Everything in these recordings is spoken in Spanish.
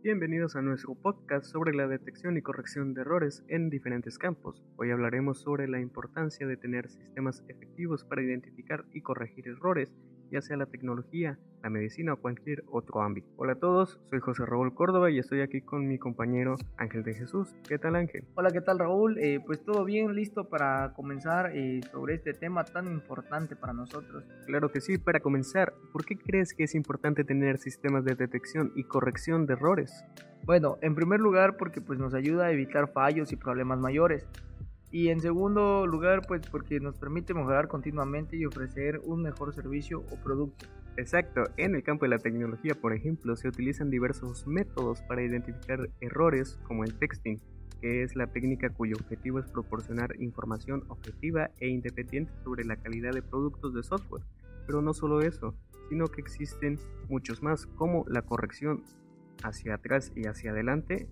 Bienvenidos a nuestro podcast sobre la detección y corrección de errores en diferentes campos. Hoy hablaremos sobre la importancia de tener sistemas efectivos para identificar y corregir errores ya sea la tecnología, la medicina o cualquier otro ámbito. Hola a todos, soy José Raúl Córdoba y estoy aquí con mi compañero Ángel de Jesús. ¿Qué tal Ángel? Hola, ¿qué tal Raúl? Eh, pues todo bien, listo para comenzar eh, sobre este tema tan importante para nosotros. Claro que sí, para comenzar, ¿por qué crees que es importante tener sistemas de detección y corrección de errores? Bueno, en primer lugar porque pues nos ayuda a evitar fallos y problemas mayores. Y en segundo lugar, pues porque nos permite mejorar continuamente y ofrecer un mejor servicio o producto. Exacto, en el campo de la tecnología, por ejemplo, se utilizan diversos métodos para identificar errores como el texting, que es la técnica cuyo objetivo es proporcionar información objetiva e independiente sobre la calidad de productos de software. Pero no solo eso, sino que existen muchos más, como la corrección hacia atrás y hacia adelante,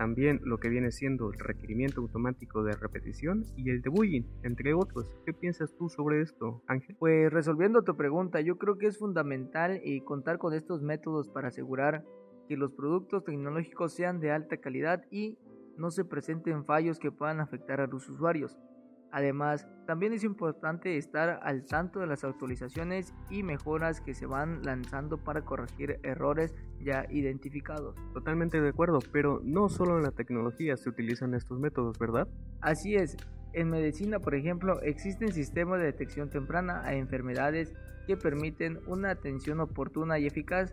también lo que viene siendo el requerimiento automático de repetición y el debugging, entre otros. ¿Qué piensas tú sobre esto, Ángel? Pues resolviendo tu pregunta, yo creo que es fundamental eh, contar con estos métodos para asegurar que los productos tecnológicos sean de alta calidad y no se presenten fallos que puedan afectar a los usuarios. Además, también es importante estar al tanto de las actualizaciones y mejoras que se van lanzando para corregir errores ya identificados. Totalmente de acuerdo, pero no solo en la tecnología se utilizan estos métodos, ¿verdad? Así es. En medicina, por ejemplo, existen sistemas de detección temprana a enfermedades que permiten una atención oportuna y eficaz.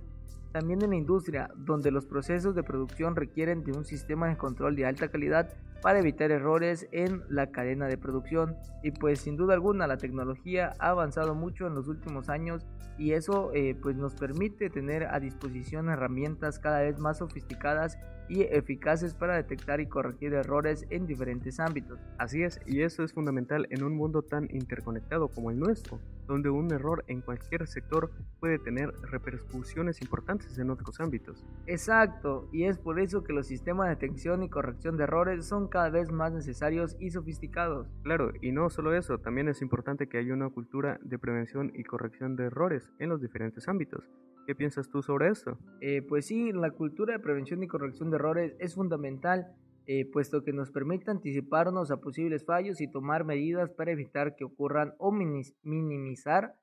También en la industria, donde los procesos de producción requieren de un sistema de control de alta calidad para evitar errores en la cadena de producción. Y pues sin duda alguna la tecnología ha avanzado mucho en los últimos años y eso eh, pues nos permite tener a disposición herramientas cada vez más sofisticadas y eficaces para detectar y corregir errores en diferentes ámbitos. Así es, y eso es fundamental en un mundo tan interconectado como el nuestro, donde un error en cualquier sector puede tener repercusiones importantes en otros ámbitos. Exacto, y es por eso que los sistemas de detección y corrección de errores son cada vez más necesarios y sofisticados. Claro, y no solo eso, también es importante que haya una cultura de prevención y corrección de errores en los diferentes ámbitos. ¿Qué piensas tú sobre eso? Eh, pues sí, la cultura de prevención y corrección de errores es fundamental, eh, puesto que nos permite anticiparnos a posibles fallos y tomar medidas para evitar que ocurran o minimizar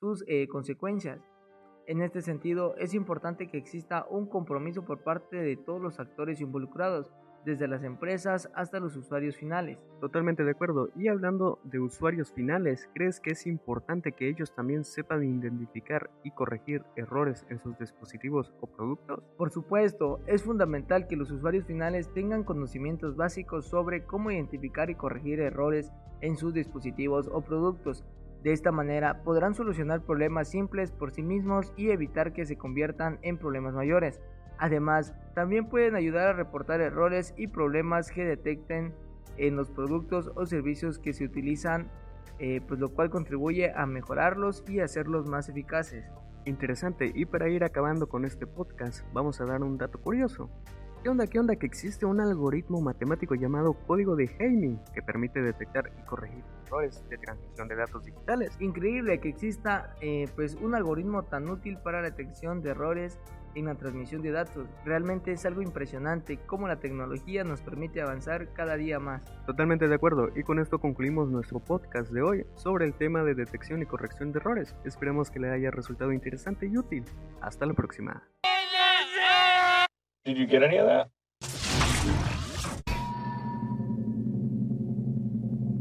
sus eh, consecuencias. En este sentido, es importante que exista un compromiso por parte de todos los actores involucrados, desde las empresas hasta los usuarios finales. Totalmente de acuerdo. Y hablando de usuarios finales, ¿crees que es importante que ellos también sepan identificar y corregir errores en sus dispositivos o productos? Por supuesto, es fundamental que los usuarios finales tengan conocimientos básicos sobre cómo identificar y corregir errores en sus dispositivos o productos. De esta manera podrán solucionar problemas simples por sí mismos y evitar que se conviertan en problemas mayores. Además, también pueden ayudar a reportar errores y problemas que detecten en los productos o servicios que se utilizan, eh, pues lo cual contribuye a mejorarlos y hacerlos más eficaces. Interesante, y para ir acabando con este podcast, vamos a dar un dato curioso. ¿Qué onda? ¿Qué onda? Que existe un algoritmo matemático llamado código de Hamming que permite detectar y corregir errores de transmisión de datos digitales. Increíble que exista eh, pues un algoritmo tan útil para la detección de errores en la transmisión de datos. Realmente es algo impresionante cómo la tecnología nos permite avanzar cada día más. Totalmente de acuerdo y con esto concluimos nuestro podcast de hoy sobre el tema de detección y corrección de errores. Esperemos que le haya resultado interesante y útil. Hasta la próxima. Did you get any of that?